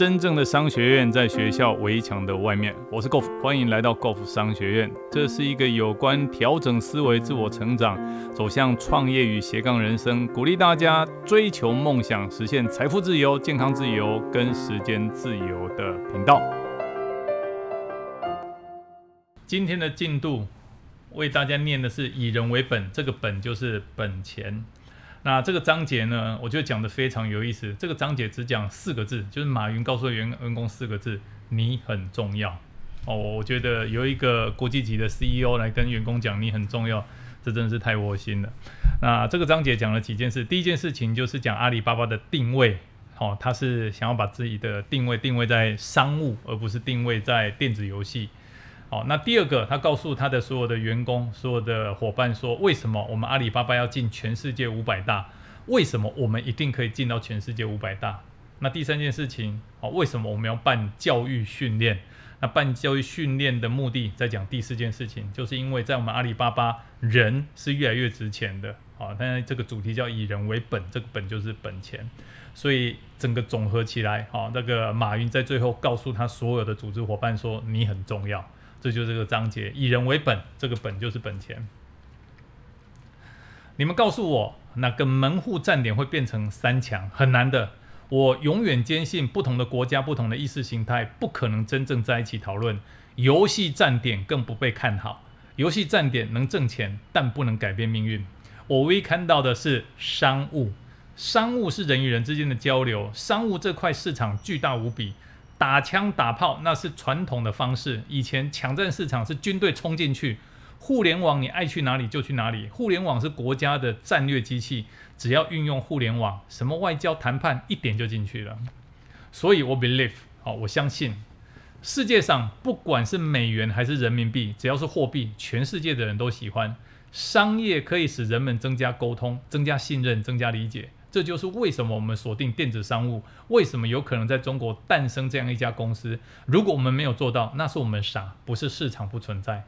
真正的商学院在学校围墙的外面。我是 Golf，欢迎来到 Golf 商学院。这是一个有关调整思维、自我成长、走向创业与斜杠人生，鼓励大家追求梦想、实现财富自由、健康自由跟时间自由的频道。今天的进度为大家念的是以人为本，这个本就是本钱。那这个章节呢，我觉得讲的非常有意思。这个章节只讲四个字，就是马云告诉员员工四个字：你很重要。哦，我觉得有一个国际级的 CEO 来跟员工讲你很重要，这真的是太窝心了。那这个章节讲了几件事，第一件事情就是讲阿里巴巴的定位。哦，他是想要把自己的定位定位在商务，而不是定位在电子游戏。好，那第二个，他告诉他的所有的员工、所有的伙伴说，为什么我们阿里巴巴要进全世界五百大？为什么我们一定可以进到全世界五百大？那第三件事情，哦，为什么我们要办教育训练？那办教育训练的目的，在讲第四件事情，就是因为在我们阿里巴巴，人是越来越值钱的。好，但是这个主题叫以人为本，这个本就是本钱，所以整个总合起来，好，那个马云在最后告诉他所有的组织伙伴说，你很重要。这就是这个章节，以人为本，这个本就是本钱。你们告诉我，哪个门户站点会变成三强？很难的。我永远坚信，不同的国家、不同的意识形态，不可能真正在一起讨论。游戏站点更不被看好。游戏站点能挣钱，但不能改变命运。我唯一看到的是商务，商务是人与人之间的交流，商务这块市场巨大无比。打枪打炮那是传统的方式，以前抢占市场是军队冲进去，互联网你爱去哪里就去哪里，互联网是国家的战略机器，只要运用互联网，什么外交谈判一点就进去了。所以我 believe，好，我相信世界上不管是美元还是人民币，只要是货币，全世界的人都喜欢。商业可以使人们增加沟通、增加信任、增加理解。这就是为什么我们锁定电子商务，为什么有可能在中国诞生这样一家公司。如果我们没有做到，那是我们傻，不是市场不存在。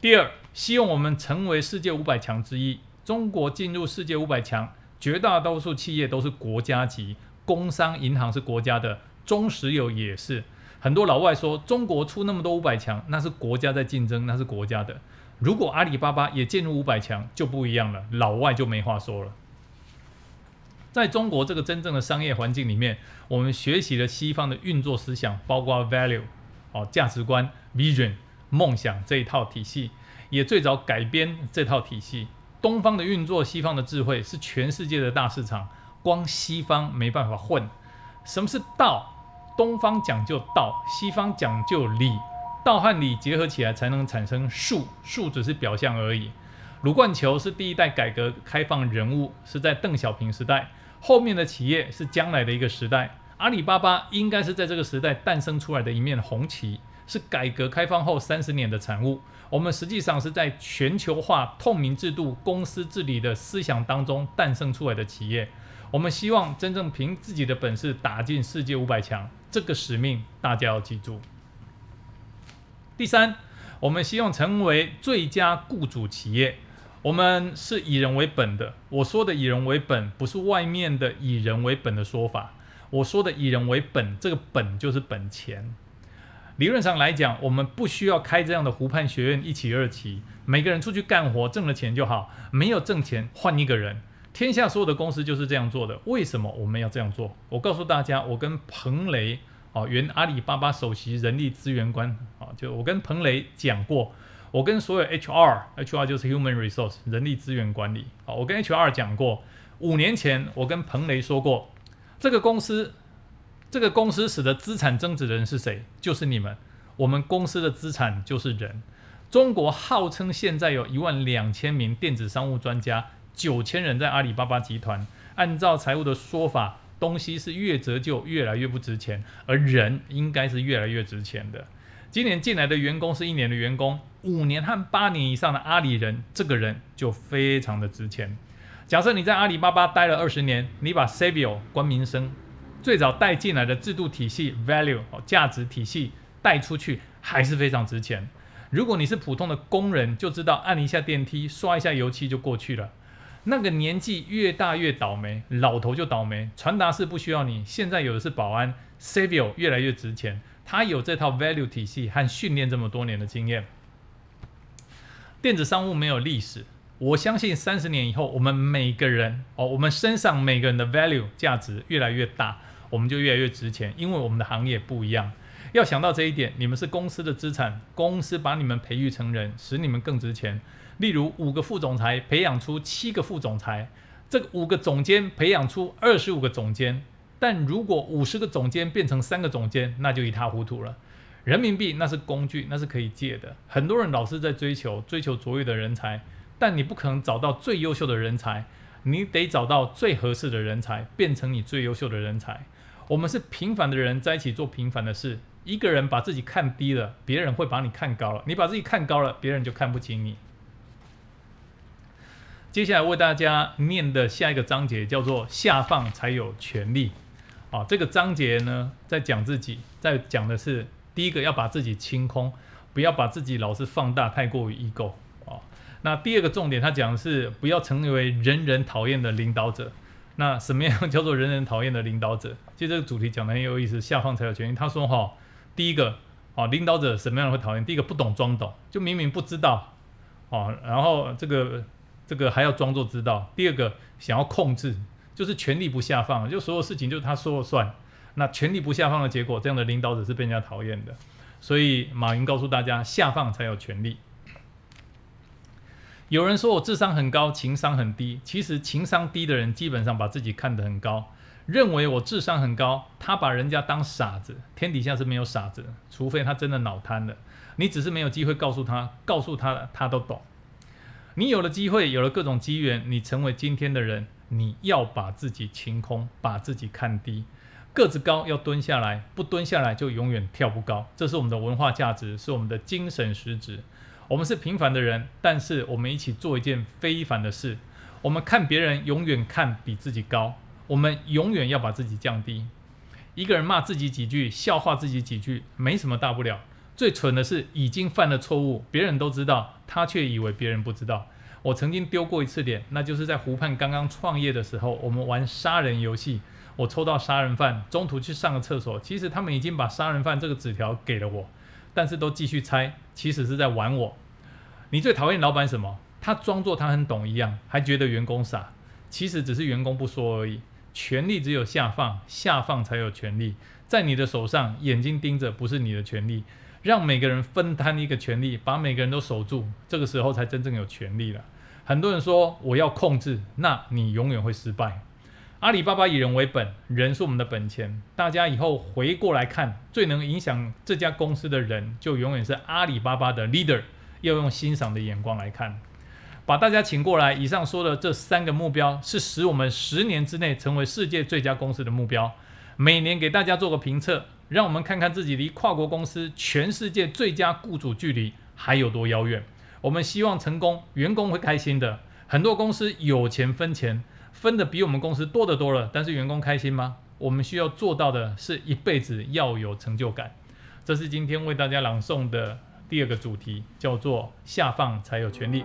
第二，希望我们成为世界五百强之一。中国进入世界五百强，绝大多数企业都是国家级，工商银行是国家的，中石油也是。很多老外说中国出那么多五百强，那是国家在竞争，那是国家的。如果阿里巴巴也进入五百强，就不一样了，老外就没话说了。在中国这个真正的商业环境里面，我们学习了西方的运作思想，包括 value 哦价值观、vision 梦想这一套体系，也最早改编这套体系。东方的运作，西方的智慧是全世界的大市场，光西方没办法混。什么是道？东方讲究道，西方讲究理，道和理结合起来才能产生术，术只是表象而已。卢冠球是第一代改革开放人物，是在邓小平时代。后面的企业是将来的一个时代，阿里巴巴应该是在这个时代诞生出来的一面红旗，是改革开放后三十年的产物。我们实际上是在全球化、透明制度、公司治理的思想当中诞生出来的企业。我们希望真正凭自己的本事打进世界五百强，这个使命大家要记住。第三，我们希望成为最佳雇主企业。我们是以人为本的。我说的以人为本，不是外面的以人为本的说法。我说的以人为本，这个本就是本钱。理论上来讲，我们不需要开这样的湖畔学院一起二期，每个人出去干活挣了钱就好，没有挣钱换一个人。天下所有的公司就是这样做的。为什么我们要这样做？我告诉大家，我跟彭雷，哦，原阿里巴巴首席人力资源官，啊，就我跟彭雷讲过。我跟所有 HR，HR 就是 Human Resource 人力资源管理。好，我跟 HR 讲过，五年前我跟彭雷说过，这个公司，这个公司使得资产增值的人是谁？就是你们。我们公司的资产就是人。中国号称现在有一万两千名电子商务专家，九千人在阿里巴巴集团。按照财务的说法，东西是越折旧越来越不值钱，而人应该是越来越值钱的。今年进来的员工是一年的员工，五年和八年以上的阿里人，这个人就非常的值钱。假设你在阿里巴巴待了二十年，你把 Savio 关民生最早带进来的制度体系 Value 哦价值体系带出去，还是非常值钱。如果你是普通的工人，就知道按一下电梯，刷一下油漆就过去了。那个年纪越大越倒霉，老头就倒霉。传达室不需要你，现在有的是保安。Savio 越来越值钱，他有这套 value 体系和训练这么多年的经验。电子商务没有历史，我相信三十年以后，我们每个人哦，我们身上每个人的 value 价值越来越大，我们就越来越值钱，因为我们的行业不一样。要想到这一点，你们是公司的资产，公司把你们培育成人，使你们更值钱。例如五个副总裁培养出七个副总裁，这五个总监培养出二十五个总监。但如果五十个总监变成三个总监，那就一塌糊涂了。人民币那是工具，那是可以借的。很多人老是在追求追求卓越的人才，但你不可能找到最优秀的人才，你得找到最合适的人才，变成你最优秀的人才。我们是平凡的人在一起做平凡的事。一个人把自己看低了，别人会把你看高了；你把自己看高了，别人就看不起你。接下来为大家念的下一个章节叫做“下放才有权利”。啊，这个章节呢，在讲自己，在讲的是第一个要把自己清空，不要把自己老是放大，太过于 ego 啊。那第二个重点，他讲的是不要成为人人讨厌的领导者。那什么样叫做人人讨厌的领导者？其实这个主题讲的很有意思，下放才有权利。他说哈，第一个啊，领导者什么样会讨厌？第一个不懂装懂，就明明不知道啊，然后这个这个还要装作知道。第二个想要控制。就是权力不下放，就所有事情就是他说了算。那权力不下放的结果，这样的领导者是被人家讨厌的。所以马云告诉大家，下放才有权力。有人说我智商很高，情商很低。其实情商低的人基本上把自己看得很高，认为我智商很高，他把人家当傻子。天底下是没有傻子，除非他真的脑瘫了。你只是没有机会告诉他，告诉他了，他都懂。你有了机会，有了各种机缘，你成为今天的人。你要把自己清空，把自己看低，个子高要蹲下来，不蹲下来就永远跳不高。这是我们的文化价值，是我们的精神实质。我们是平凡的人，但是我们一起做一件非凡的事。我们看别人，永远看比自己高。我们永远要把自己降低。一个人骂自己几句，笑话自己几句，没什么大不了。最蠢的是已经犯了错误，别人都知道，他却以为别人不知道。我曾经丢过一次脸，那就是在湖畔刚刚创业的时候，我们玩杀人游戏，我抽到杀人犯，中途去上个厕所，其实他们已经把杀人犯这个纸条给了我，但是都继续猜，其实是在玩我。你最讨厌老板什么？他装作他很懂一样，还觉得员工傻，其实只是员工不说而已。权力只有下放，下放才有权力，在你的手上，眼睛盯着不是你的权利。让每个人分担一个权利，把每个人都守住，这个时候才真正有权利了。很多人说我要控制，那你永远会失败。阿里巴巴以人为本，人是我们的本钱。大家以后回过来看，最能影响这家公司的人，就永远是阿里巴巴的 leader。要用欣赏的眼光来看。把大家请过来，以上说的这三个目标，是使我们十年之内成为世界最佳公司的目标。每年给大家做个评测。让我们看看自己离跨国公司全世界最佳雇主距离还有多遥远。我们希望成功，员工会开心的。很多公司有钱分钱，分的比我们公司多得多了，但是员工开心吗？我们需要做到的是一辈子要有成就感。这是今天为大家朗诵的第二个主题，叫做下放才有权利。